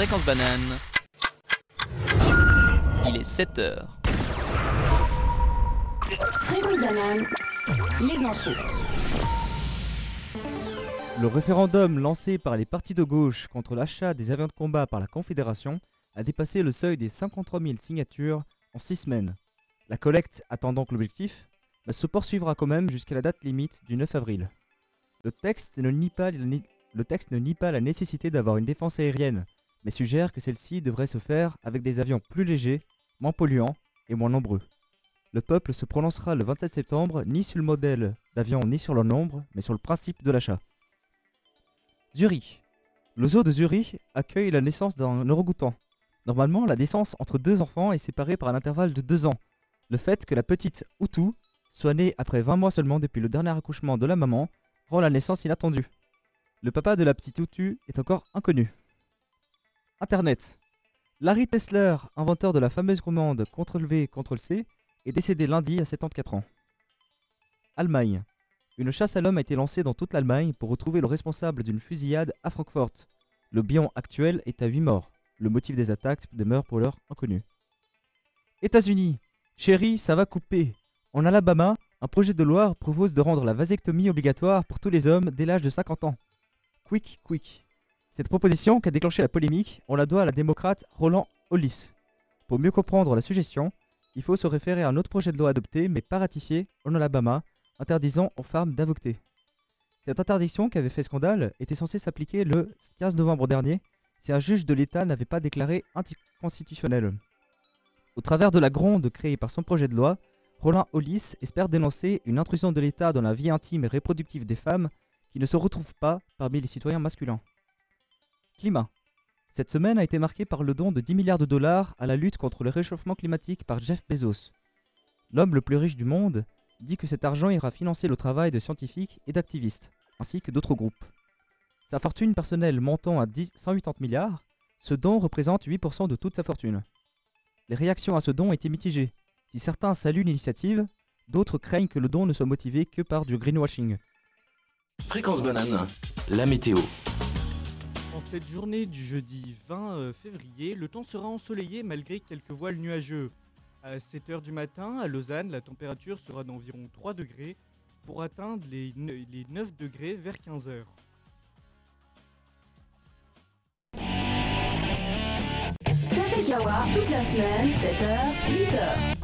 Fréquence banane. Il est 7 heures. Fréquence banane, les infos. Le référendum lancé par les partis de gauche contre l'achat des avions de combat par la Confédération a dépassé le seuil des 53 000 signatures en 6 semaines. La collecte atteint donc l'objectif, mais se poursuivra quand même jusqu'à la date limite du 9 avril. Le texte ne nie pas, le texte ne nie pas la nécessité d'avoir une défense aérienne, mais suggère que celle-ci devrait se faire avec des avions plus légers, moins polluants et moins nombreux. Le peuple se prononcera le 27 septembre ni sur le modèle d'avion ni sur leur nombre, mais sur le principe de l'achat. Zurich. Le zoo de Zurich accueille la naissance d'un orang-outan. Normalement, la naissance entre deux enfants est séparée par un intervalle de deux ans. Le fait que la petite Outou soit née après 20 mois seulement depuis le dernier accouchement de la maman rend la naissance inattendue. Le papa de la petite Outou est encore inconnu. Internet. Larry Tesler, inventeur de la fameuse commande CTRL-V, CTRL-C, est décédé lundi à 74 ans. Allemagne. Une chasse à l'homme a été lancée dans toute l'Allemagne pour retrouver le responsable d'une fusillade à Francfort. Le bilan actuel est à 8 morts. Le motif des attaques demeure pour l'heure inconnu. États-Unis. Chérie, ça va couper. En Alabama, un projet de loi propose de rendre la vasectomie obligatoire pour tous les hommes dès l'âge de 50 ans. Quick, quick. Cette proposition qui a déclenché la polémique, on la doit à la démocrate Roland Hollis. Pour mieux comprendre la suggestion, il faut se référer à un autre projet de loi adopté mais pas ratifié en Alabama interdisant aux femmes d'avorter. Cette interdiction qui avait fait scandale était censée s'appliquer le 15 novembre dernier si un juge de l'État n'avait pas déclaré anticonstitutionnel. Au travers de la gronde créée par son projet de loi, Roland Hollis espère dénoncer une intrusion de l'État dans la vie intime et reproductive des femmes qui ne se retrouvent pas parmi les citoyens masculins. Cette semaine a été marquée par le don de 10 milliards de dollars à la lutte contre le réchauffement climatique par Jeff Bezos. L'homme le plus riche du monde dit que cet argent ira financer le travail de scientifiques et d'activistes, ainsi que d'autres groupes. Sa fortune personnelle montant à 10 180 milliards, ce don représente 8% de toute sa fortune. Les réactions à ce don étaient mitigées. Si certains saluent l'initiative, d'autres craignent que le don ne soit motivé que par du greenwashing. Fréquence banane, la météo. Cette journée du jeudi 20 euh, février, le temps sera ensoleillé malgré quelques voiles nuageux. À 7h du matin, à Lausanne, la température sera d'environ 3 degrés pour atteindre les, ne- les 9 degrés vers 15h. Café Kawa, toute la semaine, 7h, 8h.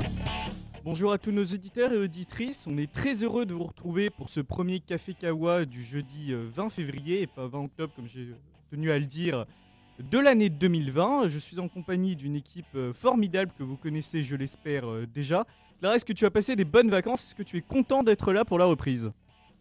Bonjour à tous nos auditeurs et auditrices, on est très heureux de vous retrouver pour ce premier Café Kawa du jeudi euh, 20 février et pas 20 octobre comme j'ai tenu à le dire de l'année 2020. Je suis en compagnie d'une équipe euh, formidable que vous connaissez je l'espère euh, déjà. Clara, est-ce que tu as passé des bonnes vacances? Est-ce que tu es content d'être là pour la reprise?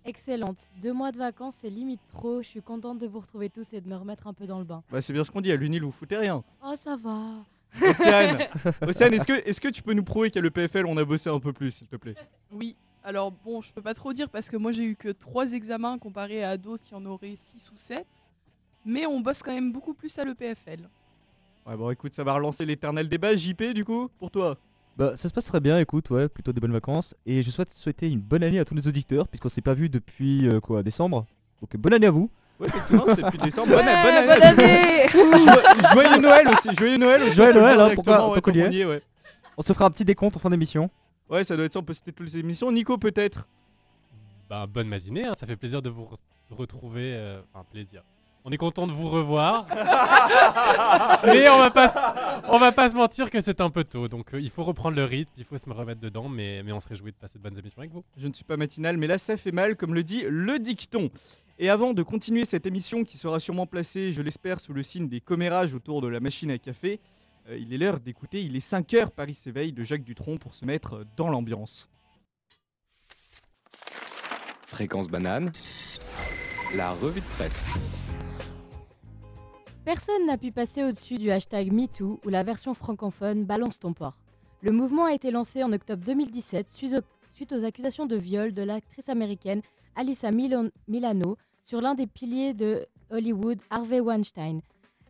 Excellente. Deux mois de vacances, c'est limite trop. Je suis contente de vous retrouver tous et de me remettre un peu dans le bain. Bah c'est bien ce qu'on dit, à l'UNIL vous foutez rien. Oh, ça va. Océane, Océane est-ce que, est que tu peux nous prouver qu'à l'EPFL on a bossé un peu plus s'il te plaît? Oui, alors bon, je peux pas trop dire parce que moi j'ai eu que 3 examens comparé à d'autres qui en auraient 6 ou 7. Mais on bosse quand même beaucoup plus à l'EPFL. Ouais bon écoute, ça va relancer l'éternel débat. JP du coup, pour toi Bah, ça se passe très bien, écoute, ouais, plutôt des bonnes vacances. Et je souhaite souhaiter une bonne année à tous les auditeurs, puisqu'on s'est pas vu depuis euh, quoi, décembre. Donc bonne année à vous. Ouais, effectivement, c'était depuis décembre. Ouais, Bonne, bonne bonne année. année Jo- Joyeux Noël aussi, joyeux Noël aussi. Joyeux on Noël, hein, pourquoi- ouais, y est. ouais. On se fera un petit décompte en fin d'émission. Ouais, ça doit être ça, on peut citer toutes les émissions. Nico peut-être Bah, bonne matinée, hein, ça fait plaisir de vous re- retrouver. euh, Enfin, plaisir. On est content de vous revoir. mais on va pas, on va pas se mentir que c'est un peu tôt. Donc euh, il faut reprendre le rythme, il faut se remettre dedans. Mais, mais on se réjouit de passer de bonnes émissions avec vous. Je ne suis pas matinal, mais là ça fait mal, comme le dit le dicton. Et avant de continuer cette émission qui sera sûrement placée, je l'espère, sous le signe des commérages autour de la machine à café, euh, il est l'heure d'écouter Il est 5 heures, Paris s'éveille de Jacques Dutronc pour se mettre dans l'ambiance. Fréquence banane, la revue de presse. Personne n'a pu passer au-dessus du hashtag MeToo ou la version francophone Balance ton porc. Le mouvement a été lancé en octobre 2017 suite aux, accusations de viol de l'actrice américaine Alyssa Milano sur l'un des piliers de Hollywood, Harvey Weinstein.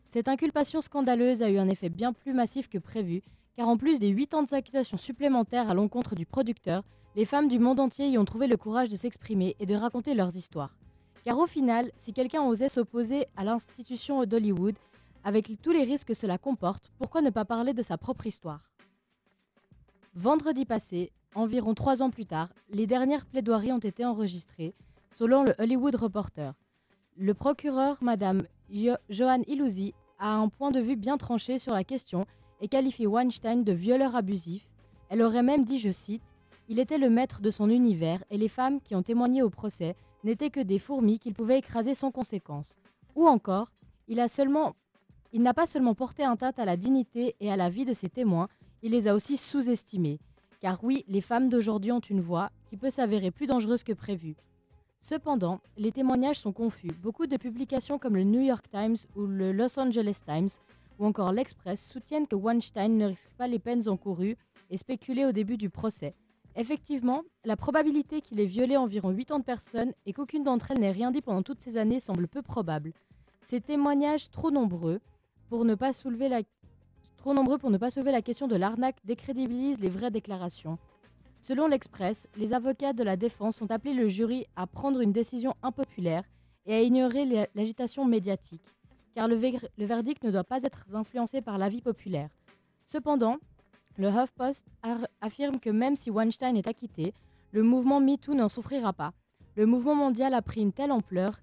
Cette inculpation scandaleuse a eu un effet bien plus massif que prévu, car en plus des 80 accusations supplémentaires à l'encontre du producteur, les femmes du monde entier y ont trouvé le courage de s'exprimer et de raconter leurs histoires. Car au final, si quelqu'un osait s'opposer à l'institution d'Hollywood, Avec tous les risques que cela comporte, pourquoi ne pas parler de sa propre histoire? Vendredi passé, environ trois ans plus tard, les dernières plaidoiries ont été enregistrées, selon le Hollywood Reporter. Le procureur, Madame Jo- Joanne Illusi, a un point de vue bien tranché sur la question et qualifie Weinstein de violeur abusif. Elle aurait même dit, je cite, Il était le maître de son univers et les femmes qui ont témoigné au procès n'étaient que des fourmis qu'il pouvait écraser sans conséquence. Ou encore, il n'a pas seulement porté atteinte à la dignité et à la vie de ses témoins, il les a aussi sous-estimés. Car oui, les femmes d'aujourd'hui ont une voix qui peut s'avérer plus dangereuse que prévu. Cependant, les témoignages sont confus. Beaucoup de publications comme le New York Times ou le Los Angeles Times ou encore l'Express soutiennent que Weinstein ne risque pas les peines encourues et spéculé au début du procès. Effectivement, la probabilité qu'il ait violé environ 80 personnes et qu'aucune d'entre elles n'ait rien dit pendant toutes ces années semble peu probable. Ces témoignages trop nombreux pour ne pas soulever la question de l'arnaque décrédibilisent les vraies déclarations. Selon l'Express, les avocats de la défense ont appelé le jury à prendre une décision impopulaire et à ignorer l'agitation médiatique, car le, le verdict ne doit pas être influencé par l'avis populaire. Cependant, le HuffPost affirme que même si Weinstein est acquitté, le mouvement MeToo n'en souffrira pas. Le mouvement mondial a pris une telle ampleur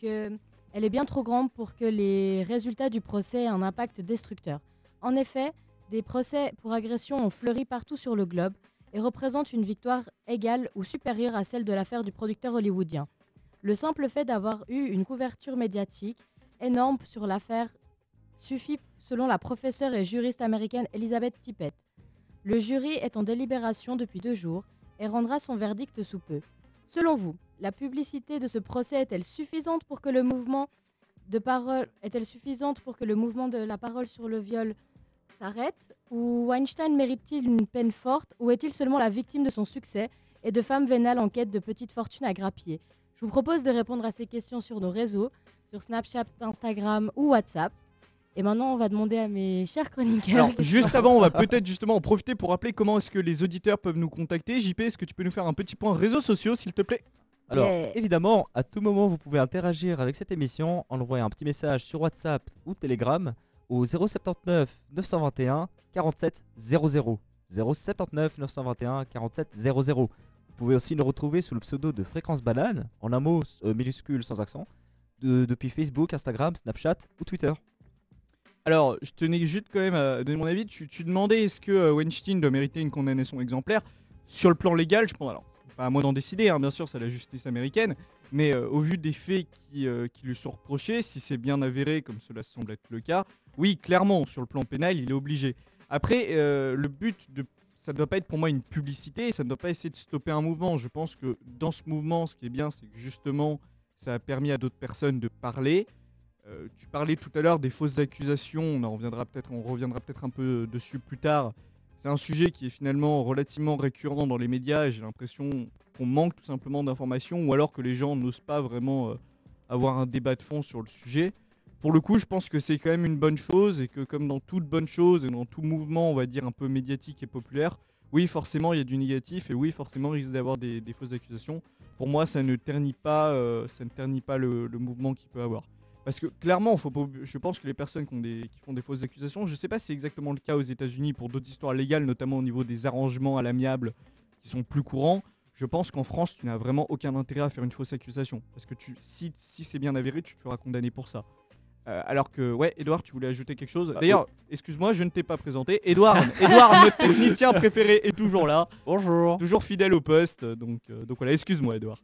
que elle est bien trop grande pour que les résultats du procès aient un impact destructeur. En effet, des procès pour agression ont fleuri partout sur le globe et représentent une victoire égale ou supérieure à celle de l'affaire du producteur hollywoodien. Le simple fait d'avoir eu une couverture médiatique énorme sur l'affaire suffit selon la professeure et juriste américaine Elizabeth Tippett. Le jury est en délibération depuis deux jours et rendra son verdict sous peu. Selon vous, la publicité de ce procès est-elle suffisante pour que le mouvement de la parole sur le viol s'arrête? Ou Weinstein mérite-t-il une peine forte? Ou est-il seulement la victime de son succès et de femmes vénales en quête de petites fortunes à grappiller? Je vous propose de répondre à ces questions sur nos réseaux, sur Snapchat, Instagram ou WhatsApp. Et maintenant, on va demander à mes chers chroniqueurs. Alors, juste avant, on va peut-être justement en profiter pour rappeler comment est-ce que les auditeurs peuvent nous contacter. JP, est-ce que tu peux nous faire un petit point réseaux sociaux, s'il te plaît? Alors, Yeah. évidemment, à tout moment, vous pouvez interagir avec cette émission en envoyant un petit message sur WhatsApp ou Telegram au 079 921 47 00. 079 921 47 00. Vous pouvez aussi nous retrouver sous le pseudo de Fréquence Banane, en un mot euh, minuscule sans accent, de- depuis Facebook, Instagram, Snapchat ou Twitter. Alors, je tenais juste quand même à donner mon avis. Tu, demandais est-ce que euh, Weinstein doit mériter une condamnation exemplaire? Sur le plan légal, je pense. Alors, pas à moi d'en décider, hein, bien sûr, c'est la justice américaine. Mais euh, au vu des faits qui, euh, qui lui sont reprochés, si c'est bien avéré, comme cela semble être le cas, oui, clairement, sur le plan pénal, il est obligé. Après, le but de. Ça ne doit pas être pour moi une publicité, ça ne doit pas essayer de stopper un mouvement. Je pense que dans ce mouvement, ce qui est bien, c'est que justement, ça a permis à d'autres personnes de parler. Euh, tu parlais tout à l'heure des fausses accusations, on en reviendra peut-être, on reviendra peut-être un peu dessus plus tard. C'est un sujet qui est finalement relativement récurrent dans les médias j'ai l'impression qu'on manque tout simplement d'informations ou alors que les gens n'osent pas vraiment euh, avoir un débat de fond sur le sujet. Pour le coup, je pense que c'est quand même une bonne chose et que comme dans toute bonne chose et dans tout mouvement, on va dire un peu médiatique et populaire, oui, forcément, il y a du négatif et oui, forcément, il risque d'avoir des, des fausses accusations. Pour moi, ça ne ternit pas, euh, ça ne ternit pas le mouvement qu'il peut avoir. Parce que clairement, faut pas je pense que les personnes qui, ont des, qui font des fausses accusations, je sais pas si c'est exactement le cas aux États-Unis pour d'autres histoires légales, notamment au niveau des arrangements à l'amiable qui sont plus courants. Je pense qu'en France, tu n'as vraiment aucun intérêt à faire une fausse accusation. Parce que tu, si, si c'est bien avéré, tu te feras condamner pour ça. Euh, alors que, ouais, Edouard, tu voulais ajouter quelque chose? D'ailleurs, excuse-moi, je ne t'ai pas présenté. Edouard, Edouard, notre technicien préféré, est toujours là. Bonjour. Toujours fidèle au poste. Donc, euh, donc voilà, excuse-moi, Edouard.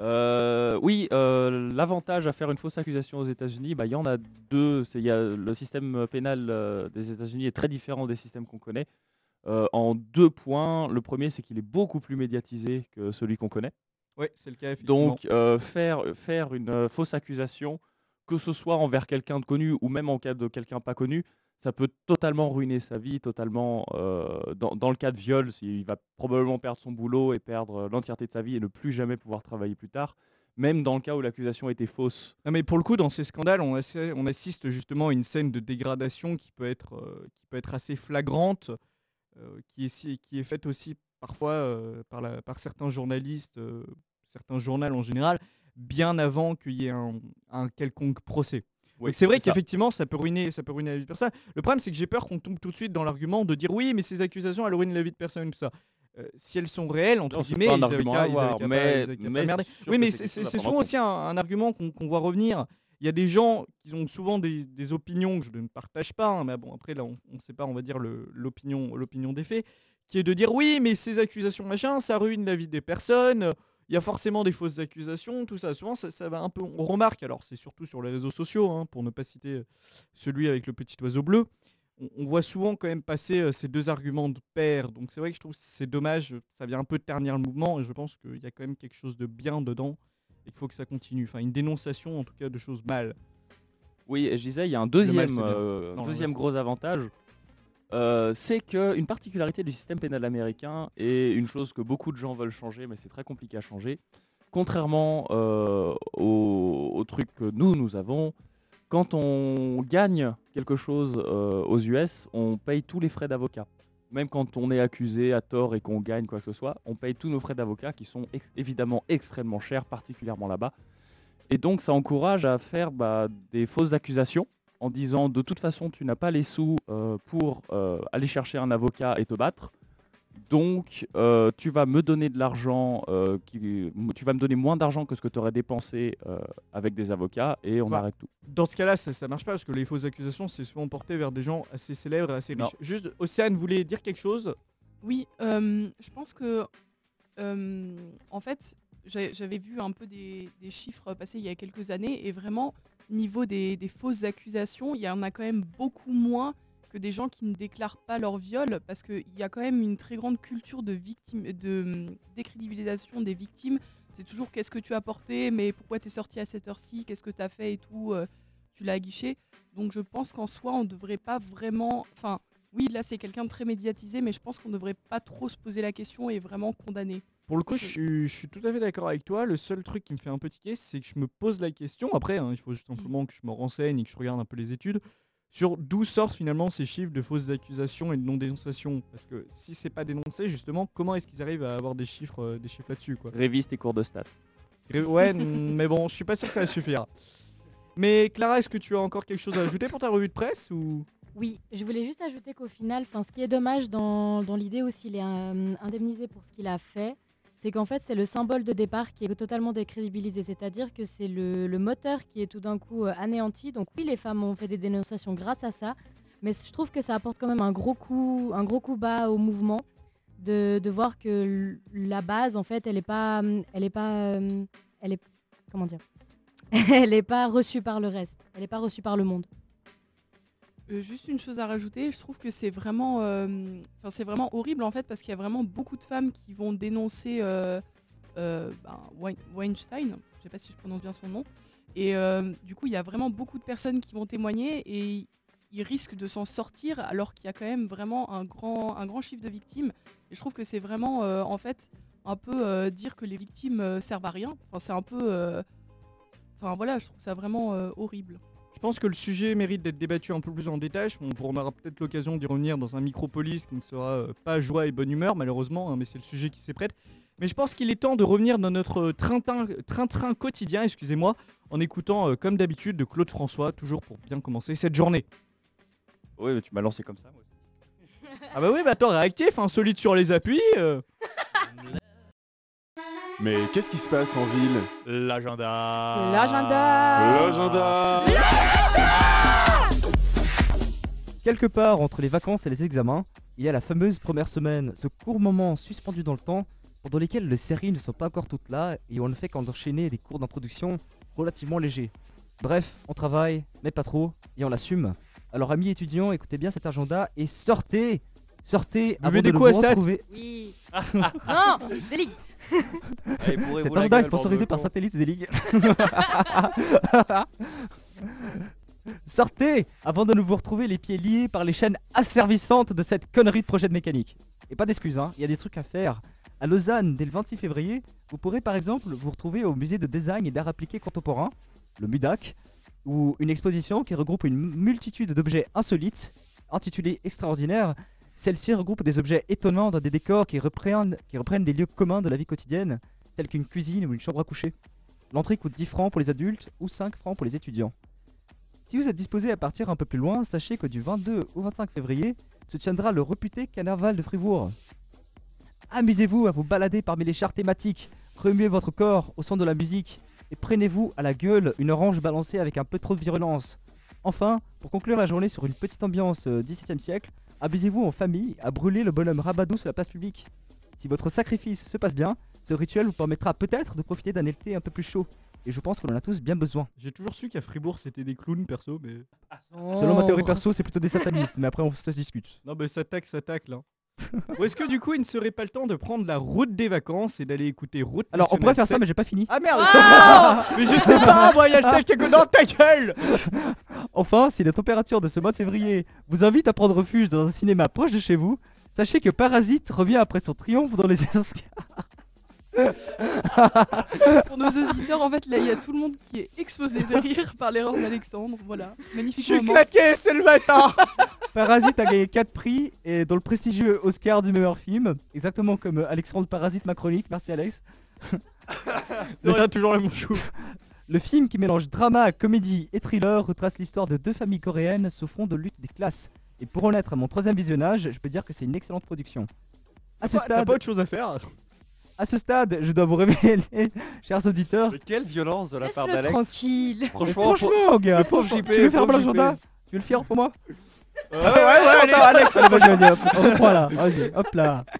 Euh, oui, euh, l'avantage à faire une fausse accusation aux États-Unis, bah, il y en a deux. Y a le système pénal euh, des États-Unis est très différent des systèmes qu'on connaît. En deux points. Le premier, c'est qu'il est beaucoup plus médiatisé que celui qu'on connaît. Ouais, c'est le cas, effectivement. Donc, faire, faire une fausse accusation, que ce soit envers quelqu'un de connu ou même en cas de quelqu'un pas connu, ça peut totalement ruiner sa vie, totalement. euh, dans, dans le cas de viol, il va probablement perdre son boulot et perdre euh, l'entièreté de sa vie et ne plus jamais pouvoir travailler plus tard. Même dans le cas où l'accusation était fausse. Non mais pour le coup, dans ces scandales, on, assi- on assiste justement à une scène de dégradation qui peut être, euh, qui peut être assez flagrante, qui, est, qui est faite aussi parfois par, certains journalistes, certains journaux en général, bien avant qu'il y ait un quelconque procès. C'est vrai ça. qu'effectivement, ça peut ruiner, ça peut ruiner la vie de personne. Le problème, c'est que j'ai peur qu'on tombe tout de suite dans l'argument de dire oui, mais ces accusations, elles ruinent la vie de personne, tout ça. Euh, si elles sont réelles, entre Non, guillemets, ils avaient qu'à- mais- Oui, mais c'est souvent en aussi un, un argument qu'on voit revenir. Il y a des gens qui ont souvent des, des opinions que je ne partage pas, hein, mais bon, après, là, on ne sait pas, on va dire, l'opinion des faits, qui est de dire oui, mais ces accusations, machin, ça ruine la vie des personnes. Il y a forcément des fausses accusations, tout ça. Souvent, ça, ça va un peu. On remarque, alors c'est surtout sur les réseaux sociaux, hein, pour ne pas citer euh, celui avec le petit oiseau bleu. On, on voit souvent quand même passer euh, ces deux arguments de pair. Donc c'est vrai que je trouve que c'est dommage. Ça vient un peu ternir le mouvement et je pense qu'il y a quand même quelque chose de bien dedans et qu'il faut que ça continue. Enfin, une dénonciation en tout cas de choses mal. Oui, je disais, il y a un deuxième, euh, Non, deuxième gros avantage. Euh, c'est qu'une particularité du système pénal américain et une chose que beaucoup de gens veulent changer, mais c'est très compliqué à changer. Contrairement euh, au, truc que nous, nous avons, quand on gagne quelque chose euh, aux US, on paye tous les frais d'avocat. Même quand on est accusé à tort et qu'on gagne quoi que ce soit, on paye tous nos frais d'avocat qui sont évidemment extrêmement chers, particulièrement là-bas. Et donc ça encourage à faire bah, des fausses accusations en disant de toute façon tu n'as pas les sous euh, pour euh, aller chercher un avocat et te battre. Donc euh, tu vas me donner de l'argent, euh, qui- tu vas me donner moins d'argent que ce que tu aurais dépensé euh, avec des avocats et on Bah, arrête tout. Dans ce cas-là, ça, ça marche pas parce que les fausses accusations, c'est souvent porté vers des gens assez célèbres et assez Non. riches. Juste, Océane voulait dire quelque chose? Oui, euh, je pense que, euh, en fait, j'avais vu un peu des, des chiffres passer il y a quelques années et vraiment, niveau des, fausses accusations, il y en a quand même beaucoup moins que des gens qui ne déclarent pas leur viol parce qu'il y a quand même une très grande culture de, victime, de hum, décrédibilisation des victimes. C'est toujours qu'est-ce que tu as porté, mais pourquoi tu es sorti à cette heure-ci, qu'est-ce que tu as fait et tout, euh, tu l'as aguiché. Donc je pense qu'en soi, on ne devrait pas vraiment. Enfin, oui, là c'est quelqu'un de très médiatisé, mais je pense qu'on ne devrait pas trop se poser la question et vraiment condamner. Pour le coup, Je- je suis, je suis tout à fait d'accord avec toi. Le seul truc qui me fait un peu tiquer, c'est que je me pose la question. Après, hein, il faut juste simplement que je me renseigne et que je regarde un peu les études sur d'où sortent finalement ces chiffres de fausses accusations et de non-dénonciation. Parce que si c'est pas dénoncé, justement, comment est-ce qu'ils arrivent à avoir des chiffres, euh, des chiffres là-dessus quoi? Révise tes cours de stats. Ré- Ouais, mais bon, je suis pas sûr que ça va suffire. Mais Clara, est-ce que tu as encore quelque chose à ajouter pour ta revue de presse ou? Oui, je voulais juste ajouter qu'au final, 'fin, ce qui est dommage dans, dans l'idée où s'il est euh, indemnisé pour ce qu'il a fait, c'est qu'en fait c'est le symbole de départ qui est totalement décrédibilisé. C'est-à-dire que c'est le, moteur qui est tout d'un coup euh, anéanti. Donc oui, les femmes ont fait des dénonciations grâce à ça, mais je trouve que ça apporte quand même un gros coup, un gros coup bas au mouvement de, de voir que la base, en fait, elle pas, elle est pas, euh, elle est, comment dire, elle est pas reçue par le reste. Elle est pas reçue par le monde. Euh, juste une chose à rajouter, je trouve que c'est vraiment, euh, c'est vraiment horrible en fait parce qu'il y a vraiment beaucoup de femmes qui vont dénoncer euh, ben, Wein- Weinstein, je sais pas si je prononce bien son nom, et du coup il y a vraiment beaucoup de personnes qui vont témoigner et ils risquent de s'en sortir alors qu'il y a quand même vraiment un grand, un grand chiffre de victimes. Et je trouve que c'est vraiment en fait un peu dire que les victimes servent à rien. Enfin c'est un peu, enfin voilà, je trouve ça vraiment horrible. Je pense que le sujet mérite d'être débattu un peu plus en détail. On, on aura peut-être l'occasion d'y revenir dans un micropolis qui ne sera euh, pas joie et bonne humeur, malheureusement, hein, mais c'est le sujet qui s'y prête. Mais je pense qu'il est temps de revenir dans notre train-train quotidien, excusez-moi, en écoutant, euh, comme d'habitude, de Claude François, toujours pour bien commencer cette journée. Oui, mais tu m'as lancé comme ça. Moi. aussi. Ah bah oui, bah toi, réactif, hein, solide sur les appuis. euh. Mais qu'est-ce qui se passe en ville? L'agenda. L'agenda L'agenda Quelque part entre les vacances et les examens, il y a la fameuse première semaine, ce court moment suspendu dans le temps pendant lesquels les séries ne sont pas encore toutes là et on ne fait qu'enchaîner des cours d'introduction relativement légers. Bref, on travaille, mais pas trop, et on l'assume. Alors amis étudiants, écoutez bien cet agenda et sortez Sortez Buvez avant des de coups à nous Sat. retrouver. Oui. non, Zelig. Cet agenda est sponsorisé par de Satellite Zelig. Sortez avant de nous vous retrouver les pieds liés par les chaînes asservissantes de cette connerie de projet de mécanique. Et pas d'excuses, hein, il y a des trucs à faire. À Lausanne, dès le 26 février, vous pourrez par exemple vous retrouver au musée de design et d'art appliqué contemporain, le MUDAC, où une exposition qui regroupe une multitude d'objets insolites, intitulée Extraordinaire. Celle-ci regroupe des objets étonnants dans des décors qui reprennent, qui reprennent des lieux communs de la vie quotidienne, tels qu'une cuisine ou une chambre à coucher. L'entrée coûte 10 francs pour les adultes ou 5 francs pour les étudiants. Si vous êtes disposé à partir un peu plus loin, sachez que du 22 au 25 février se tiendra le réputé carnaval de Fribourg. Amusez-vous à vous balader parmi les chars thématiques, remuez votre corps au son de la musique et prenez-vous à la gueule une orange balancée avec un peu trop de virulence. Enfin, pour conclure la journée sur une petite ambiance euh, 17e siècle, amusez-vous en famille à brûler le bonhomme Rabadou sur la place publique. Si votre sacrifice se passe bien, ce rituel vous permettra peut-être de profiter d'un été un peu plus chaud. Et je pense qu'on en a tous bien besoin. J'ai toujours su qu'à Fribourg c'était des clowns perso, mais. Selon ma théorie perso, c'est plutôt des satanistes, mais après on, ça se discute. Non, mais ça tacle, ça tacle. Hein. Ou est-ce que du coup il ne serait pas le temps de prendre la route des vacances et d'aller écouter Route Alors on pourrait faire ça, mais j'ai pas fini. Ah merde Mais je sais pas, moi, il y a le tac à dans ta gueule Enfin, si la température de ce mois de février vous invite à prendre refuge dans un cinéma proche de chez vous, sachez que Parasite revient après son triomphe dans les Oscars. Pour nos auditeurs, en fait, là, il y a tout le monde qui est explosé de rire par l'erreur d'Alexandre. Voilà, Je magnifique suis moment. claqué, c'est le matin Parasite a gagné 4 prix et dans le prestigieux Oscar du meilleur film, exactement comme Alexandre Parasite ma chronique, merci Alex. De rien, toujours le chou. Le film qui mélange drama, comédie et thriller retrace l'histoire de deux familles coréennes souffrant de lutte des classes. Et pour en être à mon troisième visionnage, je peux dire que c'est une excellente production. À ce T'as stade, pas autre chose à faire à ce stade, je dois vous révéler, chers auditeurs, Mais quelle violence de la part d'Alex. tranquille. Franchement, pour- franchement, gars, pauvre JP, tu veux faire pauvre mon JP. agenda Tu veux le faire pour moi Ouais, ouais, ouais, allez Alex, vas-y, vas-y, hop, on reprend là, vas-y, hop là.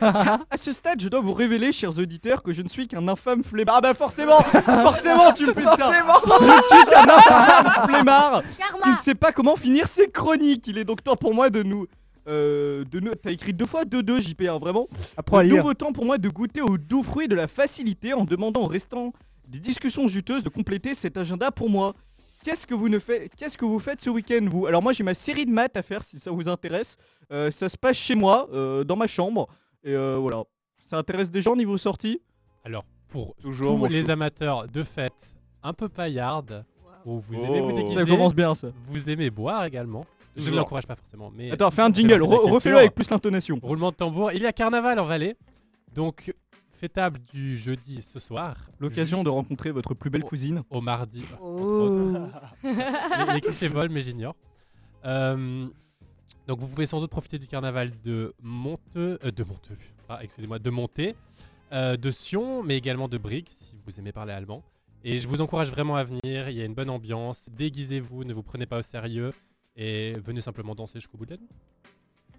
Ah. À ce stade, je dois vous révéler, chers auditeurs, que je ne suis qu'un infâme flemmard. Ah bah forcément Forcément, tu me fais ça Je ne suis qu'un infâme flemmard qui ne sait pas comment finir ses chroniques. Il est donc temps pour moi de nous... Euh, de. T'as écrit deux fois 2-2 JP, hein, vraiment à lire. nouveau temps pour moi de goûter aux doux fruits de la facilité en demandant aux restants des discussions juteuses de compléter cet agenda pour moi. Qu'est-ce que vous ne faites Qu'est-ce que vous faites ce week-end vous? Alors moi j'ai ma série de maths à faire si ça vous intéresse. Euh, ça se passe chez moi, euh, dans ma chambre. Et euh, voilà. Ça intéresse des gens niveau sortie? Alors, pour Toujours, tous les chou. amateurs de fêtes un peu paillardes, où vous aimez vous Oh. déguiser, Ça commence bien ça. vous aimez boire également. Je ne l'encourage pas forcément, mais Attends, fais un jingle, re- refais-le avec plus l'intonation. Roulement de tambour. Il y a carnaval en Valais, donc fêtable du jeudi ce soir. L'occasion de rencontrer votre plus belle cousine. mardi. entre Oh. les, les clichés volent, mais j'ignore. Euh, donc vous pouvez sans doute profiter du carnaval de Monteux, euh, de Monteux, ah, excusez-moi, de Monté, euh, de Sion, mais également de Brigue, si vous aimez parler allemand. Et je vous encourage vraiment à venir, il y a une bonne ambiance, déguisez-vous, ne vous prenez pas au sérieux, et venez simplement danser jusqu'au bout de la nuit.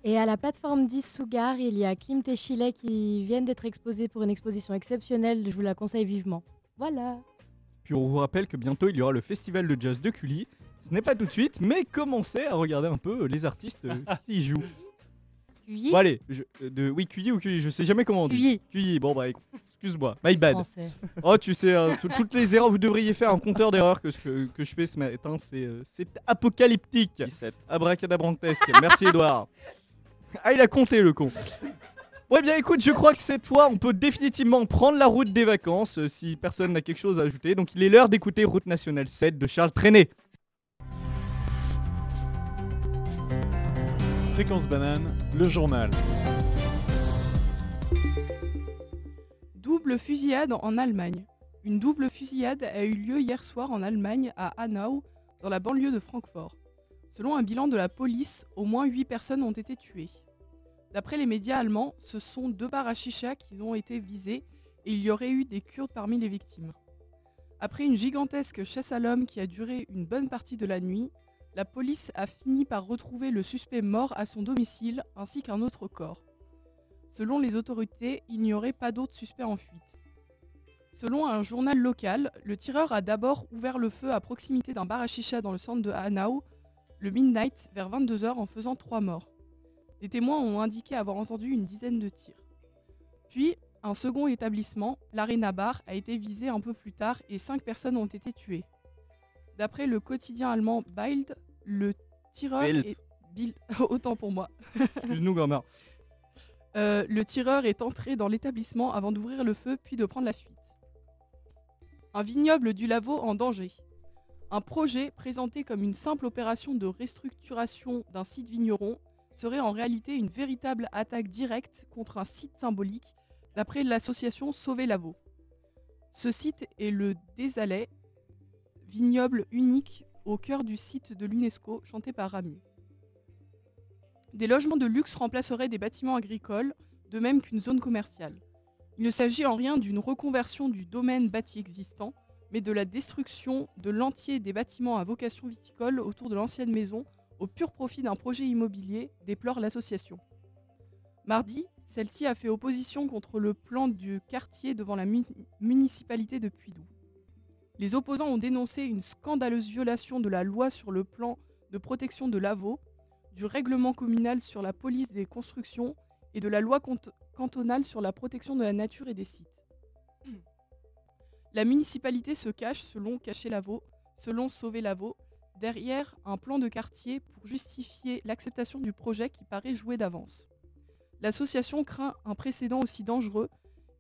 Et à la plateforme 10 Sougar, il y a Kim Téchilet qui viennent d'être exposés pour une exposition exceptionnelle. Je vous la conseille vivement. Voilà. Puis on vous rappelle que bientôt il y aura le festival de jazz de Cully. Ce n'est pas tout de suite, mais commencez à regarder un peu les artistes euh, qui jouent. Cuyi. Bon allez, je- euh, de, oui Cuyi ou Cuyi, je sais jamais comment on dit. Cuyi. Cuyi, bon bah écoute, excuse-moi, my bad. Français. Oh tu sais, hein, tout- toutes les erreurs, vous devriez faire un compteur d'erreurs que, ce que, que je fais ce matin, c'est euh, c'est apocalyptique. 17. Abracadabrantesque, merci Edouard. Ah il a compté le con. Ouais bien écoute, je crois que cette fois on peut définitivement prendre la route des vacances euh, si personne n'a quelque chose à ajouter. Donc il est l'heure d'écouter Route nationale 7 de Charles Trenet. Fréquence banane, le journal. Double fusillade en Allemagne. Une double fusillade a eu lieu hier soir en Allemagne, à Hanau, dans la banlieue de Francfort. Selon un bilan de la police, au moins 8 personnes ont été tuées. D'après les médias allemands, ce sont deux bars qui ont été visés et il y aurait eu des Kurdes parmi les victimes. Après une gigantesque chasse à l'homme qui a duré une bonne partie de la nuit, la police a fini par retrouver le suspect mort à son domicile ainsi qu'un autre corps. Selon les autorités, il n'y aurait pas d'autres suspects en fuite. Selon un journal local, le tireur a d'abord ouvert le feu à proximité d'un bar à chicha dans le centre de Hanau, le midnight, vers 22h en faisant trois morts. Des témoins ont indiqué avoir entendu une dizaine de tirs. Puis, un second établissement, l'Arena Bar, a été visé un peu plus tard et cinq personnes ont été tuées. D'après le quotidien allemand Bild, le tireur Bild. est... Bild, autant pour moi. Excuse-nous grand-mère. Euh, le tireur est entré dans l'établissement avant d'ouvrir le feu puis de prendre la fuite. Un vignoble du Lavaux en danger. Un projet présenté comme une simple opération de restructuration d'un site vigneron serait en réalité une véritable attaque directe contre un site symbolique d'après l'association Sauver Lavaux. Ce site est le Désalais, vignoble unique au cœur du site de l'UNESCO, chanté par Ramu. Des logements de luxe remplaceraient des bâtiments agricoles, de même qu'une zone commerciale. Il ne s'agit en rien d'une reconversion du domaine bâti existant, mais de la destruction de l'entier des bâtiments à vocation viticole autour de l'ancienne maison au pur profit d'un projet immobilier, déplore l'association. Mardi, celle-ci a fait opposition contre le plan du quartier devant la mu- municipalité de Puydou. Les opposants ont dénoncé une scandaleuse violation de la loi sur le plan de protection de l'AVO, du règlement communal sur la police des constructions et de la loi cantonale sur la protection de la nature et des sites. La municipalité se cache, selon Cacher Lavaux, selon Sauver Lavaux, derrière un plan de quartier pour justifier l'acceptation du projet qui paraît joué d'avance. L'association craint un précédent aussi dangereux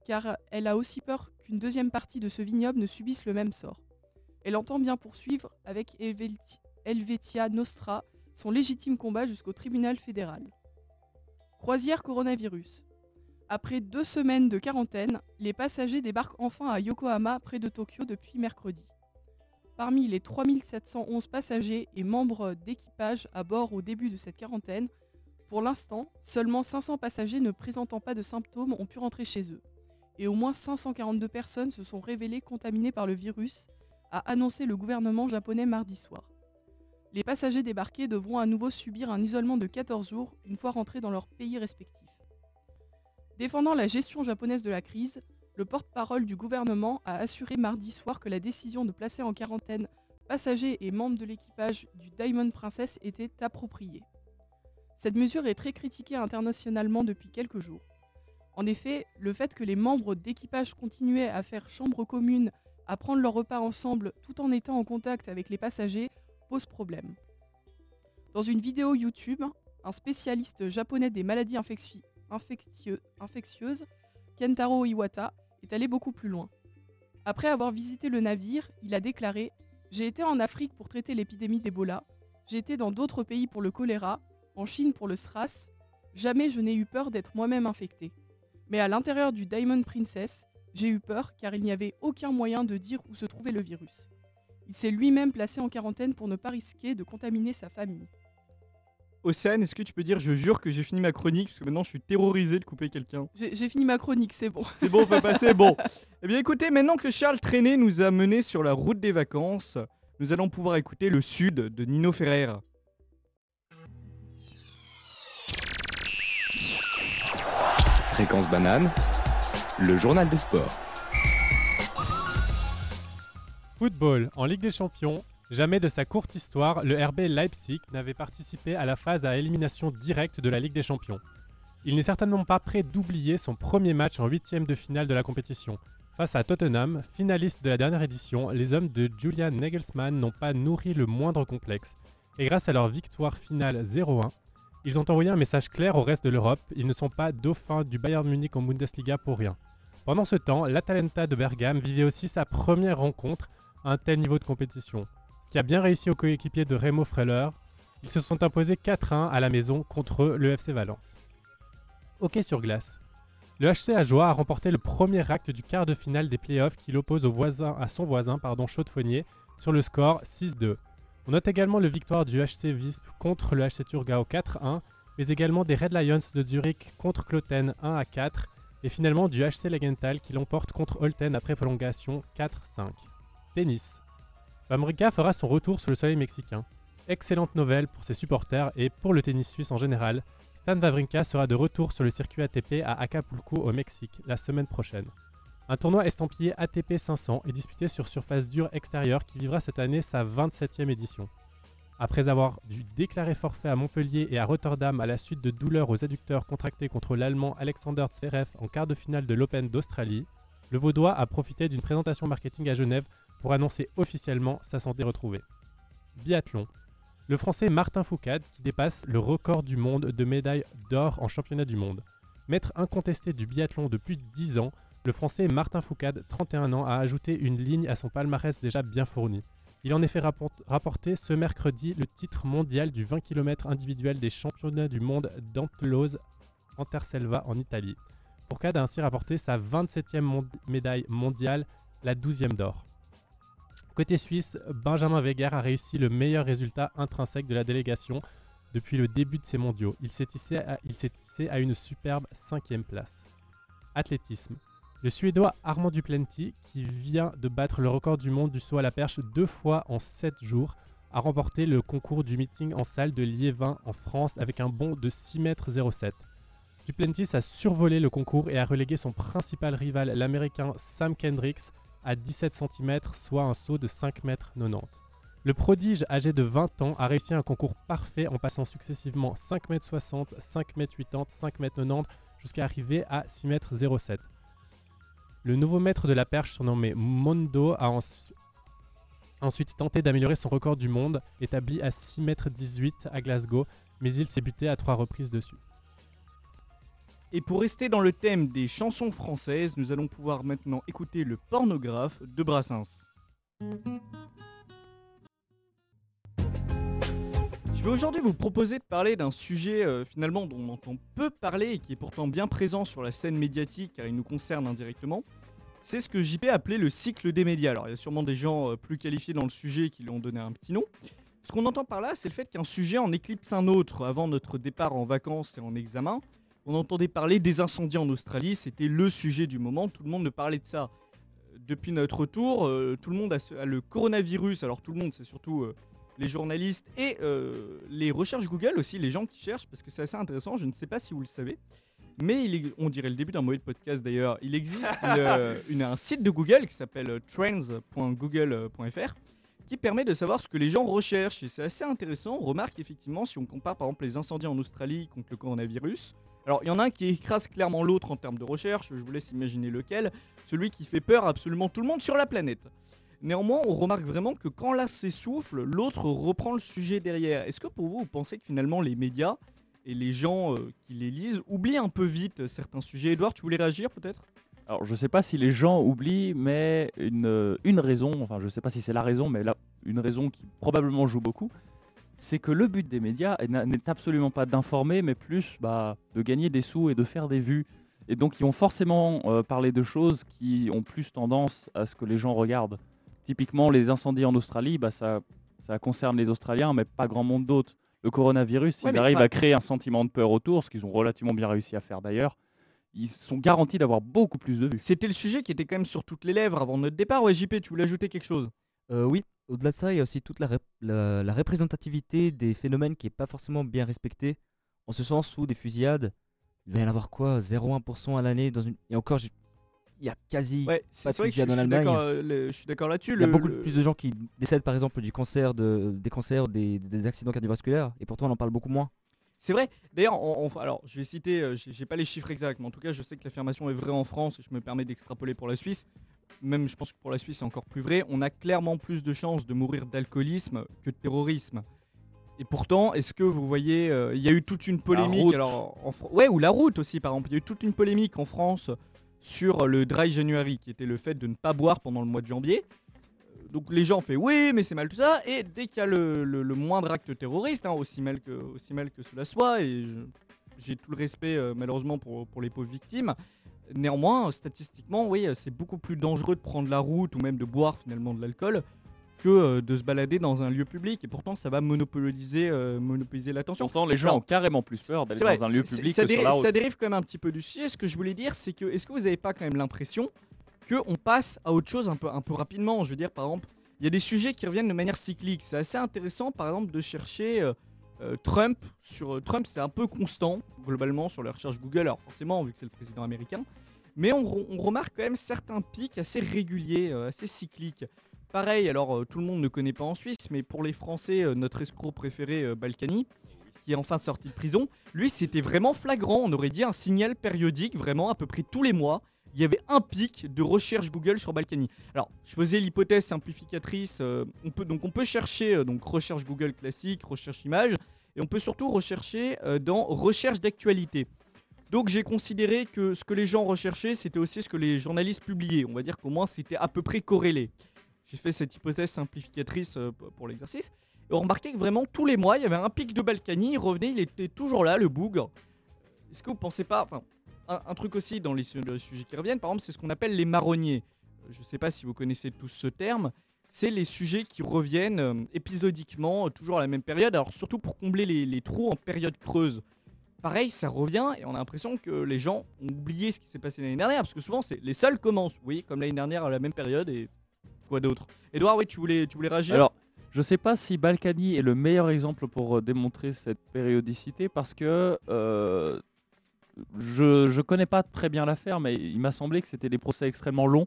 car elle a aussi peur qu'une deuxième partie de ce vignoble ne subisse le même sort. Elle entend bien poursuivre avec Helveti- Helvetia Nostra son légitime combat jusqu'au tribunal fédéral. Croisière coronavirus. Après deux semaines de quarantaine, les passagers débarquent enfin à Yokohama, près de Tokyo, depuis mercredi. Parmi les 3711 passagers et membres d'équipage à bord au début de cette quarantaine, pour l'instant, seulement 500 passagers ne présentant pas de symptômes ont pu rentrer chez eux. Et au moins 542 personnes se sont révélées contaminées par le virus, a annoncé le gouvernement japonais mardi soir. Les passagers débarqués devront à nouveau subir un isolement de 14 jours une fois rentrés dans leur pays respectif. Défendant la gestion japonaise de la crise, le porte-parole du gouvernement a assuré mardi soir que la décision de placer en quarantaine passagers et membres de l'équipage du Diamond Princess était appropriée. Cette mesure est très critiquée internationalement depuis quelques jours. En effet, le fait que les membres d'équipage continuaient à faire chambre commune, à prendre leur repas ensemble tout en étant en contact avec les passagers, problème. Dans une vidéo YouTube, un spécialiste japonais des maladies infectieuses, Kentaro Iwata, est allé beaucoup plus loin. Après avoir visité le navire, il a déclaré J'ai été en Afrique pour traiter l'épidémie d'Ebola, j'ai été dans d'autres pays pour le choléra, en Chine pour le SRAS, jamais je n'ai eu peur d'être moi-même infecté. Mais à l'intérieur du Diamond Princess, j'ai eu peur car il n'y avait aucun moyen de dire où se trouvait le virus. Il s'est lui-même placé en quarantaine pour ne pas risquer de contaminer sa famille. Océane, est-ce que tu peux dire je jure que j'ai fini ma chronique parce que maintenant je suis terrorisé de couper quelqu'un J'ai fini ma chronique, c'est bon. C'est bon, on peut passer. Bon. Eh bien écoutez, maintenant que Charles Trenet nous a menés sur la route des vacances, nous allons pouvoir écouter le sud de Nino Ferrer. Fréquence banane, le journal des sports. Football, en Ligue des Champions, jamais de sa courte histoire, le RB Leipzig n'avait participé à la phase à élimination directe de la Ligue des Champions. Il n'est certainement pas prêt d'oublier son premier match en huitième de finale de la compétition. Face à Tottenham, finaliste de la dernière édition, les hommes de Julian Nagelsmann n'ont pas nourri le moindre complexe. Et grâce à leur victoire finale 0-1, ils ont envoyé un message clair au reste de l'Europe, ils ne sont pas dauphins du Bayern Munich en Bundesliga pour rien. Pendant ce temps, l'Atalanta de Bergame vivait aussi sa première rencontre un tel niveau de compétition. Ce qui a bien réussi aux coéquipiers de Remo Freuler, ils se sont imposés 4-1 à la maison contre le FC Valence. Hockey sur glace. Le HC Ajoie a remporté le premier acte du quart de finale des playoffs qui l'oppose au voisin, à son voisin pardon, Chaudefonnier sur le score 6-2. On note également le victoire du HC Visp contre le HC Thurgau 4-1, mais également des Red Lions de Zurich contre Cloten 1 à 4, et finalement du HC Legenthal qui l'emporte contre Holten après prolongation 4-5. Tennis. Wawrinka fera son retour sur le soleil mexicain. Excellente nouvelle pour ses supporters et pour le tennis suisse en général. Stan Wawrinka sera de retour sur le circuit ATP à Acapulco au Mexique la semaine prochaine. Un tournoi estampillé ATP 500 est disputé sur surface dure extérieure qui vivra cette année sa 27e édition. Après avoir dû déclarer forfait à Montpellier et à Rotterdam à la suite de douleurs aux adducteurs contractés contre l'Allemand Alexander Zverev en quart de finale de l'Open d'Australie, le Vaudois a profité d'une présentation marketing à Genève pour annoncer officiellement sa santé retrouvée. Biathlon. Le Français Martin Foucade qui dépasse le record du monde de médailles d'or en championnat du monde. Maître incontesté du biathlon depuis 10 ans, le Français Martin Foucade, 31 ans, a ajouté une ligne à son palmarès déjà bien fourni. Il en est fait rapport- rapporter ce mercredi le titre mondial du 20 km individuel des championnats du monde d'Antelose Anterselva en Italie. Fourcade a ainsi rapporté sa 27e mon- médaille mondiale, la 12e d'or. Côté suisse, Benjamin Weger a réussi le meilleur résultat intrinsèque de la délégation depuis le début de ces mondiaux. Il s'est hissé, à- une superbe cinquième place. Athlétisme. Le Suédois Armand Duplanty, qui vient de battre le record du monde du saut à la perche deux fois en sept jours, a remporté le concours du meeting en salle de Liévin en France avec un bond de 6,07 m. Duplantis a survolé le concours et a relégué son principal rival, l'américain Sam Kendricks, à 17 cm, soit un saut de 5,90 m. Le prodige âgé de 20 ans a réussi un concours parfait en passant successivement 5,60 m, 5,80 m, 5,90 m jusqu'à arriver à 6,07 m. Le nouveau maître de la perche, surnommé Mondo, a ens- ensuite tenté d'améliorer son record du monde, établi à 6,18 m à Glasgow, mais il s'est buté à trois reprises dessus. Et pour rester dans le thème des chansons françaises, nous allons pouvoir maintenant écouter le pornographe de Brassens. Je vais aujourd'hui vous proposer de parler d'un sujet euh, finalement dont on entend peu parler et qui est pourtant bien présent sur la scène médiatique car il nous concerne indirectement. C'est ce que JP appelait le cycle des médias. Alors il y a sûrement des gens euh, plus qualifiés dans le sujet qui lui ont donné un petit nom. Ce qu'on entend par là, c'est le fait qu'un sujet en éclipse un autre avant notre départ en vacances et en examen. On entendait parler des incendies en Australie, c'était le sujet du moment, tout le monde ne parlait de ça. Euh, Depuis notre retour, euh, tout le monde a, ce- a le coronavirus, alors tout le monde, c'est surtout euh, les journalistes et euh, les recherches Google aussi, les gens qui cherchent, parce que c'est assez intéressant, je ne sais pas si vous le savez, mais il est- on dirait le début d'un mauvais podcast d'ailleurs, il existe une, une- un site de Google qui s'appelle trends.google.fr qui permet de savoir ce que les gens recherchent, et c'est assez intéressant, on remarque effectivement, si on compare par exemple les incendies en Australie contre le coronavirus, alors, il y en a un qui écrase clairement l'autre en termes de recherche, je vous laisse imaginer lequel, celui qui fait peur à absolument tout le monde sur la planète. Néanmoins, on remarque vraiment que quand l'un s'essouffle, l'autre reprend le sujet derrière. Est-ce que pour vous, vous pensez que finalement les médias et les gens euh, qui les lisent oublient un peu vite certains sujets? Edouard, tu voulais réagir peut-être? Alors, je sais pas si les gens oublient, mais une, une raison, enfin, je sais pas si c'est la raison, mais là, une raison qui probablement joue beaucoup, c'est que le but des médias n'est absolument pas d'informer, mais plus bah, de gagner des sous et de faire des vues. Et donc, ils vont forcément euh, parler de choses qui ont plus tendance à ce que les gens regardent. Typiquement, les incendies en Australie, bah, ça, ça concerne les Australiens, mais pas grand monde d'autres. Le coronavirus, Ouais, ils arrivent pas- à créer un sentiment de peur autour, ce qu'ils ont relativement bien réussi à faire d'ailleurs. Ils sont garantis d'avoir beaucoup plus de vues. C'était le sujet qui était quand même sur toutes les lèvres avant notre départ. Ouais, JP, tu voulais ajouter quelque chose? Euh, oui, au-delà de ça, il y a aussi toute la, rép- la, la représentativité des phénomènes qui n'est pas forcément bien respectée, en ce sens où des fusillades, il va y en avoir quoi? 0,1% à l'année dans une... Et encore, j'ai- il y a quasi Ouais, pas c'est de fusillades je en suis Allemagne. d'accord, euh, je suis d'accord là-dessus. Il y a Le- beaucoup le- plus de gens qui décèdent par exemple du cancer, de, des cancers, des, des accidents cardiovasculaires, et pourtant on en parle beaucoup moins. C'est vrai. D'ailleurs, on- on- alors je vais citer, euh, j'ai pas les chiffres exacts, mais en tout cas, je sais que l'affirmation est vraie en France. et Je me permets d'extrapoler pour la Suisse. Même, je pense que pour la Suisse, c'est encore plus vrai. On a clairement plus de chances de mourir d'alcoolisme que de terrorisme. Et pourtant, est-ce que vous voyez, euh, il y a eu toute une polémique. Alors, en ouais, ou la route aussi, par exemple. Il y a eu toute une polémique en France sur le dry January, qui était le fait de ne pas boire pendant le mois de janvier. Donc les gens font oui, mais c'est mal tout ça. Et dès qu'il y a le, le- le moindre acte terroriste, hein, aussi, mal que, aussi mal que cela soit, et j'ai tout le respect euh, malheureusement pour, pour les pauvres victimes, néanmoins, statistiquement, oui, c'est beaucoup plus dangereux de prendre la route ou même de boire finalement de l'alcool que euh, de se balader dans un lieu public. Et pourtant, ça va monopoliser, euh, monopoliser l'attention. Pourtant, les gens Alors, ont carrément plus peur d'aller vrai, dans un lieu public ça que sur la route. ça dérive quand même un petit peu du sujet. Ce que je voulais dire, c'est que est-ce que vous n'avez pas quand même l'impression qu'on passe à autre chose un peu, un peu rapidement Je veux dire, par exemple, il y a des sujets qui reviennent de manière cyclique. C'est assez intéressant, par exemple, de chercher euh, euh, Trump. Sur euh, Trump, c'est un peu constant globalement sur la recherche Google. Alors forcément, vu que c'est le président américain, mais on, re- on remarque quand même certains pics assez réguliers, assez cycliques. Pareil, alors tout le monde ne connaît pas en Suisse, mais pour les Français, notre escroc préféré, Balkany, qui est enfin sorti de prison, lui c'était vraiment flagrant, on aurait dit un signal périodique, vraiment à peu près tous les mois, il y avait un pic de recherche Google sur Balkany. Alors, je faisais l'hypothèse simplificatrice, euh, on peut, donc on peut chercher euh, donc recherche Google classique, recherche image, et on peut surtout rechercher euh, dans recherche d'actualité. Donc j'ai considéré que ce que les gens recherchaient, c'était aussi ce que les journalistes publiaient. On va dire qu'au moins c'était à peu près corrélé. J'ai fait cette hypothèse simplificatrice pour l'exercice. Et on remarquait que vraiment tous les mois, il y avait un pic de Balkany, il revenait, il était toujours là, le bougre. Est-ce que vous pensez pas, enfin, un, truc aussi dans les, su- les sujets qui reviennent, par exemple, c'est ce qu'on appelle les marronniers. Euh, Je ne sais pas si vous connaissez tous ce terme. c'est les sujets qui reviennent euh, épisodiquement, euh, toujours à la même période, alors surtout pour combler les, trous en période creuse. Pareil, ça revient et on a l'impression que les gens ont oublié ce qui s'est passé l'année dernière, parce que souvent c'est les seuls commencent, oui, comme l'année dernière à la même période et quoi d'autre. Edouard, oui, tu voulais, tu voulais réagir? Alors, je sais pas si Balkany est le meilleur exemple pour démontrer cette périodicité parce que je, je connais pas très bien l'affaire, mais il m'a semblé que c'était des procès extrêmement longs.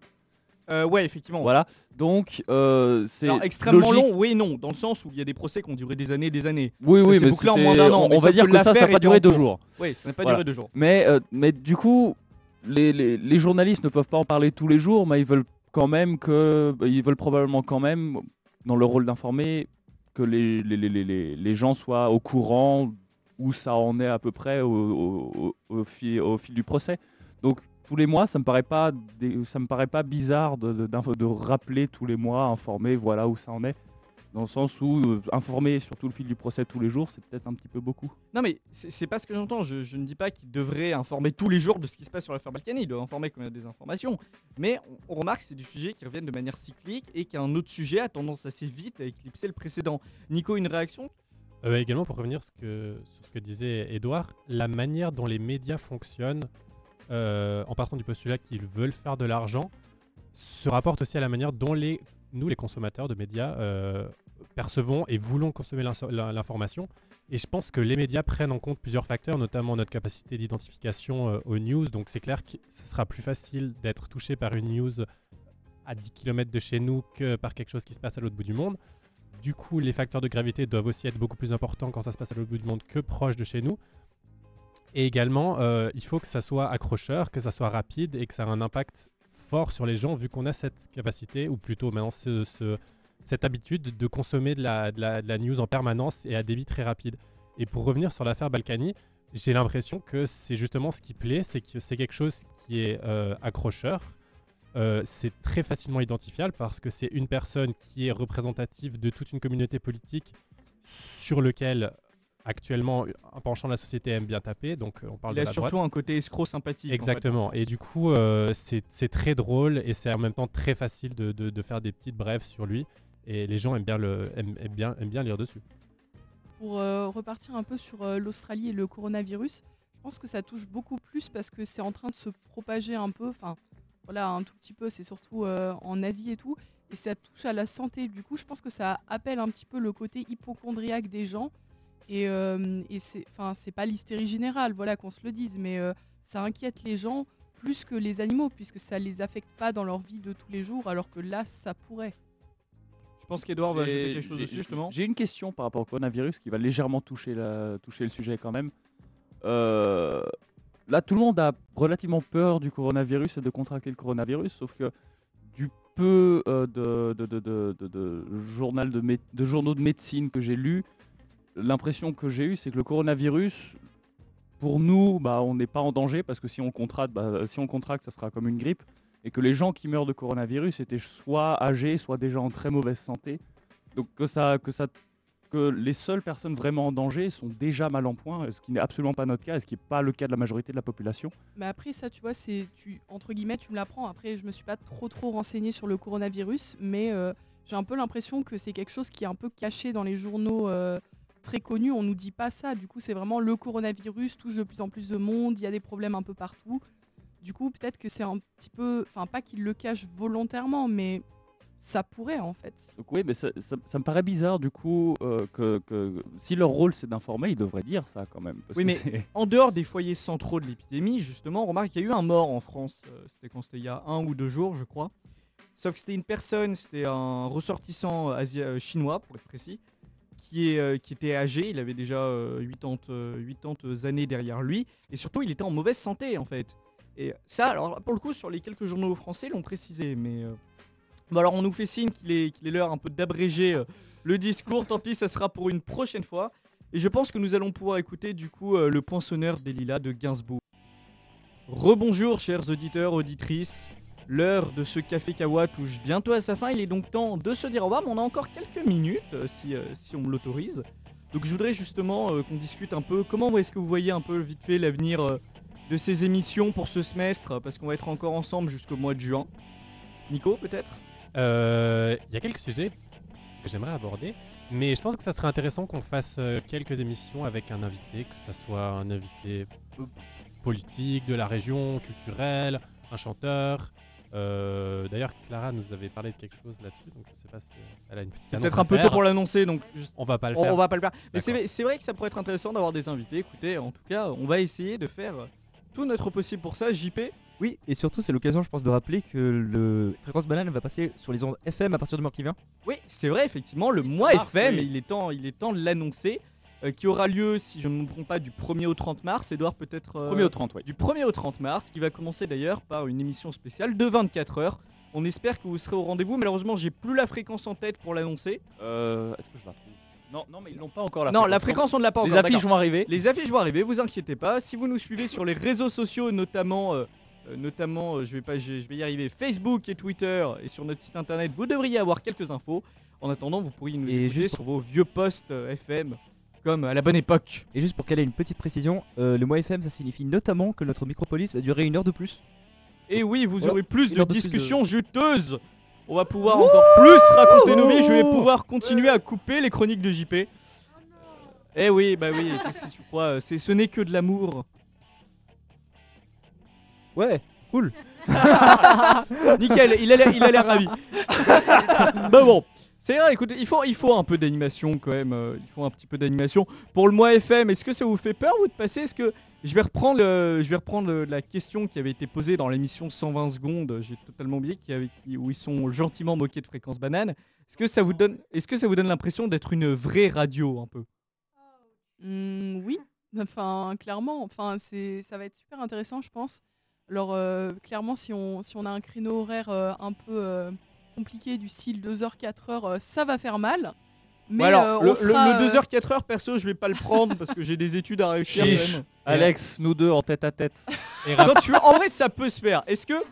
Euh, ouais, effectivement. Voilà, donc euh, c'est extrêmement logique- long, oui et non, dans le sens où il y a des procès qui ont duré des années et des années. Oui, Ça oui, mais bouclé en moins d'un an, On, va dire que ça, ça n'a pas duré deux jours. Oui, ça n'a pas Voilà. duré deux jours. Mais, euh, mais du coup, les, les- les journalistes ne peuvent pas en parler tous les jours, mais ils veulent quand même que, ils veulent probablement quand même, dans leur rôle d'informer, que les, les, les, les- les- les gens soient au courant où ça en est à peu près au, fil, du procès. Donc tous les mois, ça me paraît pas, me paraît pas bizarre de, rappeler tous les mois, informer, voilà où ça en est. Dans le sens où euh, informer sur tout le fil du procès tous les jours, c'est peut-être un petit peu beaucoup. Non mais c'est pas ce que j'entends, je, je ne dis pas qu'il devrait informer tous les jours de ce qui se passe sur l'affaire Balkany, il doit informer quand il y a des informations, mais on, on remarque que c'est des sujets qui reviennent de manière cyclique et qu'un autre sujet a tendance assez vite à éclipser le précédent. Nico, une réaction? Euh, également, pour revenir sur ce que disait Edouard, la manière dont les médias fonctionnent, euh, en partant du postulat qu'ils veulent faire de l'argent, se rapporte aussi à la manière dont les, nous, les consommateurs de médias, euh, percevons et voulons consommer l'information. Et je pense que les médias prennent en compte plusieurs facteurs, notamment notre capacité d'identification aux news. Donc c'est clair que ce sera plus facile d'être touché par une news à 10 km de chez nous que par quelque chose qui se passe à l'autre bout du monde. Du coup, les facteurs de gravité doivent aussi être beaucoup plus importants quand ça se passe à l'autre bout du monde que proche de chez nous. Et également, euh, il faut que ça soit accrocheur, que ça soit rapide et que ça ait un impact fort sur les gens, vu qu'on a cette capacité, ou plutôt maintenant ce- ce- cette habitude de consommer de la news en permanence et à débit très rapide. Et pour revenir sur l'affaire Balkany, j'ai l'impression que c'est justement ce qui plaît, c'est que c'est quelque chose qui est euh, accrocheur. Euh, c'est très facilement identifiable parce que c'est une personne qui est représentative de toute une communauté politique sur lequel actuellement un penchant de la société aime bien taper. Donc euh, on parle Il de a la surtout droite. un côté escroc sympathique. en fait. Exactement. Et du coup, euh, c'est c'est très drôle et c'est en même temps très facile de, de- de faire des petites brèves sur lui. Et les gens aiment bien, le, aiment, aiment bien, aiment bien lire dessus. Pour euh, repartir un peu sur euh, l'Australie et le coronavirus, je pense que ça touche beaucoup plus parce que c'est en train de se propager un peu, enfin voilà, un tout petit peu, c'est surtout euh, en Asie et tout, et ça touche à la santé. Du coup, je pense que ça appelle un petit peu le côté hypochondriaque des gens. Et, euh, et c'est, enfin, c'est pas l'hystérie générale, voilà, qu'on se le dise, mais euh, ça inquiète les gens plus que les animaux, puisque ça les affecte pas dans leur vie de tous les jours, alors que là, ça pourrait. Je pense qu'Edouard va ajouter quelque chose j'ai- dessus justement. J'ai une question par rapport au coronavirus qui va légèrement toucher, la, toucher le sujet quand même. Euh, là, tout le monde a relativement peur du coronavirus et de contracter le coronavirus, sauf que du peu euh, de, journal de, journaux de médecine que j'ai lus, l'impression que j'ai eue, c'est que le coronavirus, pour nous, bah, on n'est pas en danger parce que si on contracte, bah, si on contracte, ça sera comme une grippe. Et que les gens qui meurent de coronavirus étaient soit âgés, soit déjà en très mauvaise santé. Donc que ça, que ça, que les seules personnes vraiment en danger sont déjà mal en point, ce qui n'est absolument pas notre cas, ce qui n'est pas le cas de la majorité de la population. Mais après, ça, tu vois, c'est entre guillemets, tu me l'apprends. Après, je me suis pas trop trop renseignée sur le coronavirus, mais euh, j'ai un peu l'impression que c'est quelque chose qui est un peu caché dans les journaux euh, très connus. On nous dit pas ça. Du coup, c'est vraiment le coronavirus touche de plus en plus de monde. Il y a des problèmes un peu partout. Du coup, peut-être que c'est un petit peu, enfin, pas qu'ils le cachent volontairement, mais ça pourrait en fait. Donc oui, mais ça, ça- ça me paraît bizarre du coup euh, que, que si leur rôle c'est d'informer, ils devraient dire ça quand même. parce Oui, que mais en dehors des foyers centraux de l'épidémie, justement, on remarque qu'il y a eu un mort en France. Euh, c'était quand c'était il y a un ou deux jours, je crois. Sauf que c'était une personne, c'était un ressortissant asia- euh, chinois, pour être précis, qui, est, euh, qui était âgé. Il avait déjà euh, 80, euh, 80 années derrière lui. Et surtout, il était en mauvaise santé, en fait. Et ça, alors pour le coup, sur les quelques journaux français, l'ont précisé. Mais euh, bon, alors, on nous fait signe qu'il est, l'heure un peu d'abréger euh, le discours. Tant pis, ça sera pour une prochaine fois. Et je pense que nous allons pouvoir écouter du coup euh, le poinçonneur des lilas de Gainsbourg. Rebonjour chers auditeurs, auditrices. L'heure de ce café kawa touche bientôt à sa fin. Il est donc temps de se dire au revoir, mais on a encore quelques minutes euh, si, si on me l'autorise. Donc je voudrais justement qu'on discute un peu comment est-ce que vous voyez un peu vite fait l'avenir de ces émissions pour ce semestre, parce qu'on va être encore ensemble jusqu'au mois de juin. Nico peut-être? Il y a quelques sujets que j'aimerais aborder, mais je pense que ça serait intéressant qu'on fasse euh, quelques émissions avec un invité, que ce soit un invité euh, politique, de la région, culturel, un chanteur. Euh, D'ailleurs, Clara nous avait parlé de quelque chose là-dessus, donc je sais pas si elle a une petite peut-être un peu tôt pour l'annoncer, donc juste- On va pas le faire. on va pas le faire. Mais c'est vrai que ça pourrait être intéressant d'avoir des invités. Écoutez, en tout cas, on va essayer de faire tout notre possible pour ça. JP, Oui, et surtout, c'est l'occasion, je pense, de rappeler que le Fréquence Banane va passer sur les ondes FM à partir du mois qui vient. Oui, c'est vrai, effectivement, le mois mars, FM, oui. il est temps, il est temps de l'annoncer, euh, qui aura lieu, si je ne me trompe pas, du 1er au 30 mars. Edouard, peut-être. euh, Premier au 30, ouais. Du 1er au 30 mars, qui va commencer d'ailleurs par une émission spéciale de 24 heures. On espère que vous serez au rendez-vous. Malheureusement, j'ai plus la fréquence en tête pour l'annoncer. Euh, Est-ce que je la trouve? Non, non, mais ils n'ont pas encore la non, fréquence. la fréquence, on ne l'a pas Les encore. affiches d'accord. vont arriver. Les affiches vont arriver, vous inquiétez pas. Si vous nous suivez sur les réseaux sociaux, notamment, euh, euh, notamment, euh, je vais pas, je, je vais y arriver, Facebook et Twitter, et sur notre site internet, vous devriez avoir quelques infos. En attendant, vous pourriez nous Et écouter juste sur vos vieux postes euh, FM, comme à la bonne époque. Et juste pour qu'elle ait une petite précision, le mois FM, ça signifie notamment que notre micropolis va durer une heure de plus. Et oui, vous Voilà, aurez plus une de heure de plus de- discussions juteuses. On va pouvoir encore plus raconter nos vies. Je vais pouvoir continuer à couper les chroniques de JP. Eh oui, bah oui, qu'est-ce que tu crois euh, c'est, Ce n'est que de l'amour. Ouais, cool. Nickel, il a l'air, ravi. bah bon, c'est vrai, écoutez, il faut, il faut un peu d'animation quand même. euh, il faut un petit peu d'animation. Pour le mois FM, est-ce que ça vous fait peur vous de passer? Est-ce que je vais reprendre, la question qui avait été posée dans l'émission 120 secondes. J'ai totalement oublié qui où ils sont gentiment moqués de fréquence banane. Est-ce que ça vous donne, l'impression d'être une vraie radio un peu? Hmm, oui, enfin clairement, enfin ça va être super intéressant je pense. Alors euh, clairement si on si on a un créneau horaire euh, un peu euh, compliqué du style 2h 4h ça va faire mal. Mais Bon, alors, euh, le, le- sera, le euh, 2h 4h perso, je vais pas le prendre parce que j'ai des études à réussir quand Chiche. même. Alex, nous deux en tête à tête. Et rap- Quand tu en vrai ça peut se faire. Est-ce que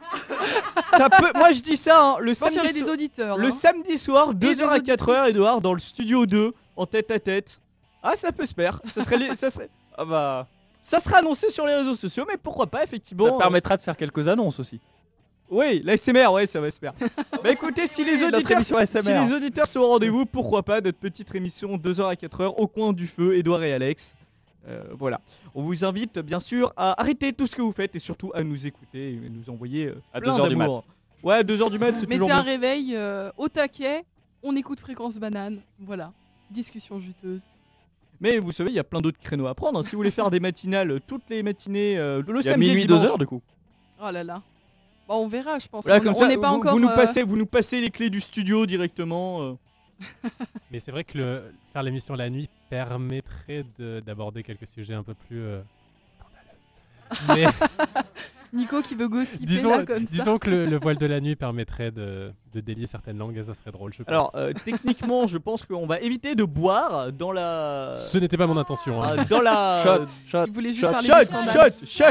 ça peut Moi je dis ça hein, le je samedi des auditeurs. le hein. samedi soir des 2h à 4h Edouard dans le studio 2 en tête à tête. Ah ça peut se faire. Ça serait les- ça serait Ah bah, ça sera annoncé sur les réseaux sociaux mais pourquoi pas effectivement. ça permettra de faire quelques annonces aussi. Oui, l'ASMR, ouais, ça va se faire. bah écoutez, si les auditeurs, si les auditeurs sont au rendez-vous, pourquoi pas notre petite émission 2h à 4h au coin du feu, Edouard et Alex. Euh, voilà. On vous invite bien sûr à arrêter tout ce que vous faites et surtout à nous écouter et nous envoyer euh, À plein 2 heures du d'amour. Ouais, 2h du mat, c'est toujours Mettez un réveil euh, au taquet, on écoute fréquence banane, voilà. Discussion juteuse. Mais vous savez, il y a plein d'autres créneaux à prendre. hein. Si vous voulez faire des matinales toutes les matinées, euh, le Il y a samedi et minuit, le 2 dimanche. heures du coup. Oh là là. Bon, on verra, je pense. Voilà, on comme on ça, n'est pas vous, encore. vous nous euh, passez, vous nous passez les clés du studio directement. euh. Mais c'est vrai que le, faire l'émission la nuit permettrait de- d'aborder quelques sujets un peu plus euh, scandaleux. Nico qui veut gossiper disons, là comme ça. disons que le, le voile de la nuit permettrait de, de délier certaines langues et ça serait drôle, je pense. Alors, euh, techniquement, je pense qu'on va éviter de boire dans la. Ce n'était pas mon intention. hein. euh, dans la. Shot, shot. Il voulait juste Shot, parler Shot,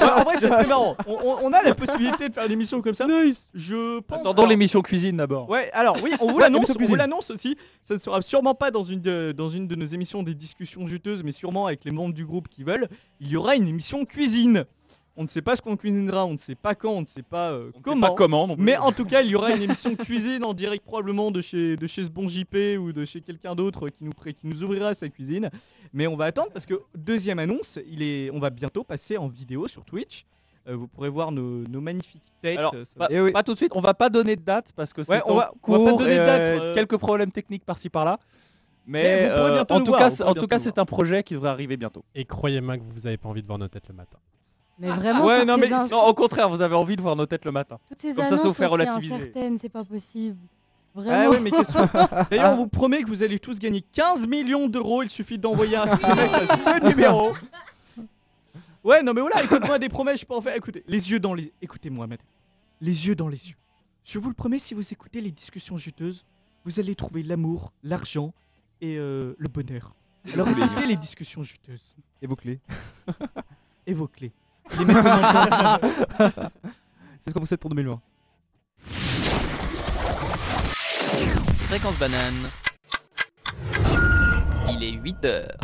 En vrai, ça serait marrant. On, on- on a la possibilité de faire une émission comme ça. Je pense. Alors- l'émission cuisine d'abord. Ouais, alors oui, on vous l'annonce, émission on vous cuisine. l'annonce aussi. Ça ne sera sûrement pas dans une, de, dans une de nos émissions des discussions juteuses, mais sûrement avec les membres du groupe qui veulent. Il y aura une émission cuisine. On ne sait pas ce qu'on cuisinera, on ne sait pas quand, on ne sait pas euh, On ne sait comment. pas comment non plus. Mais en tout cas, il y aura une émission cuisine en direct probablement de chez, de chez ce bon JP ou de chez quelqu'un d'autre qui nous, qui nous ouvrira sa cuisine. Mais on va attendre parce que deuxième annonce, il est, on va bientôt passer en vidéo sur Twitch. Euh, vous pourrez voir nos, nos magnifiques têtes. Alors, ça pas, va- oui. pas tout de suite, on va pas donner de date parce que c'est Ouais, on en va- on va pas cours donner de et, date, euh, euh. quelques problèmes techniques par-ci par-là. Mais euh, en tout voir, cas, en tout cas, c'est un projet qui devrait arriver bientôt. Et croyez-moi que vous avez pas envie de voir nos têtes le matin. Mais vraiment, Ouais, toutes, non, mais ins- Non, au contraire, vous avez envie de voir nos têtes le matin. toutes ces comme ça, ça vous annonces fait relativiser. c'est pas possible. Ah Vraiment. ouais, mais qu'est-ce que- D'ailleurs, on vous promet que vous allez tous gagner 15 millions d'euros. Il suffit d'envoyer un SMS à ce numéro. Ouais, non, mais voilà, écoute-moi des promesses, je peux en faire. Écoutez, les yeux dans les. Écoutez-moi, madame. Les yeux dans les yeux. Je vous le promets, si vous écoutez les discussions juteuses, vous allez trouver l'amour, l'argent et euh, le bonheur. Alors écoutez les discussions juteuses Et vos clés. et vos clés. Les mettons dans le compte. C'est ce qu'on vous souhaite pour 2020. Fréquence banane. Il est 8 heures.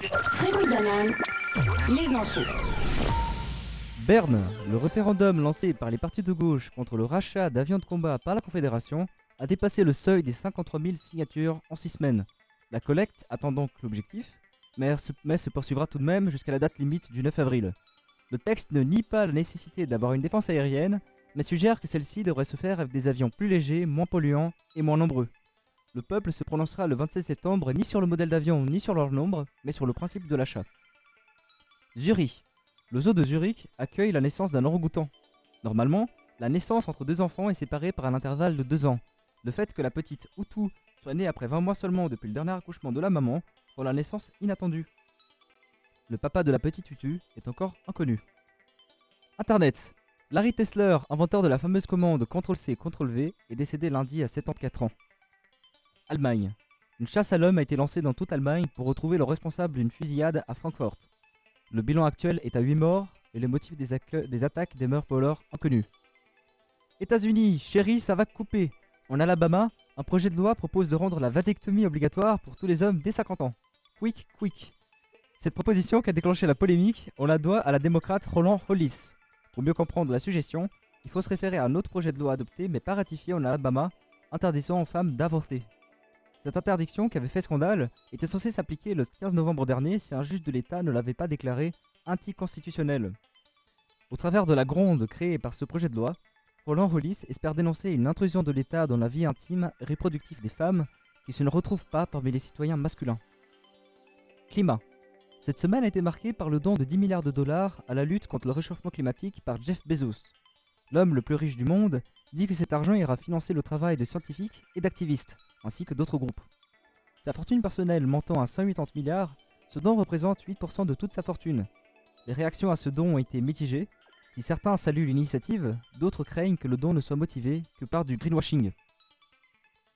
Fréquence banane, les infos. Berne, le référendum lancé par les partis de gauche contre le rachat d'avions de combat par la Confédération a dépassé le seuil des 53 000 signatures en 6 semaines. La collecte atteint donc l'objectif, mais se, poursuivra tout de même jusqu'à la date limite du 9 avril. Le texte ne nie pas la nécessité d'avoir une défense aérienne, mais suggère que celle-ci devrait se faire avec des avions plus légers, moins polluants et moins nombreux. Le peuple se prononcera le 27 septembre ni sur le modèle d'avion ni sur leur nombre, mais sur le principe de l'achat. Zurich. Le zoo de Zurich accueille la naissance d'un orang-outan. Normalement, la naissance entre deux enfants est séparée par un intervalle de deux ans. Le fait que la petite Outou soit née après 20 mois seulement depuis le dernier accouchement de la maman la naissance inattendue. Le papa de la petite Utu est encore inconnu. Internet. Larry Tesler, inventeur de la fameuse commande CTRL-C, CTRL-V, est décédé lundi à 74 ans. Allemagne. Une chasse à l'homme a été lancée dans toute Allemagne pour retrouver le responsable d'une fusillade à Francfort. Le bilan actuel est à 8 morts et le motif des, des attaques demeure pour l'heure inconnu. États-Unis, chérie, ça va couper. En Alabama, un projet de loi propose de rendre la vasectomie obligatoire pour tous les hommes dès 50 ans. Quick, quick. Cette proposition qui a déclenché la polémique, on la doit à la démocrate Roland Hollis. Pour mieux comprendre la suggestion, il faut se référer à un autre projet de loi adopté mais pas ratifié en Alabama, interdisant aux femmes d'avorter. Cette interdiction qui avait fait scandale était censée s'appliquer le 15 novembre dernier si un juge de l'État ne l'avait pas déclaré anticonstitutionnel. Au travers de la gronde créée par ce projet de loi, Roland Hollis espère dénoncer une intrusion de l'État dans la vie intime et reproductive des femmes qui se ne retrouvent pas parmi les citoyens masculins. Climat. Cette semaine a été marquée par le don de 10 milliards de dollars à la lutte contre le réchauffement climatique par Jeff Bezos. L'homme le plus riche du monde dit que cet argent ira financer le travail de scientifiques et d'activistes, ainsi que d'autres groupes. Sa fortune personnelle montant à 180 milliards, ce don représente 8% de toute sa fortune. Les réactions à ce don ont été mitigées. Si certains saluent l'initiative, d'autres craignent que le don ne soit motivé que par du greenwashing.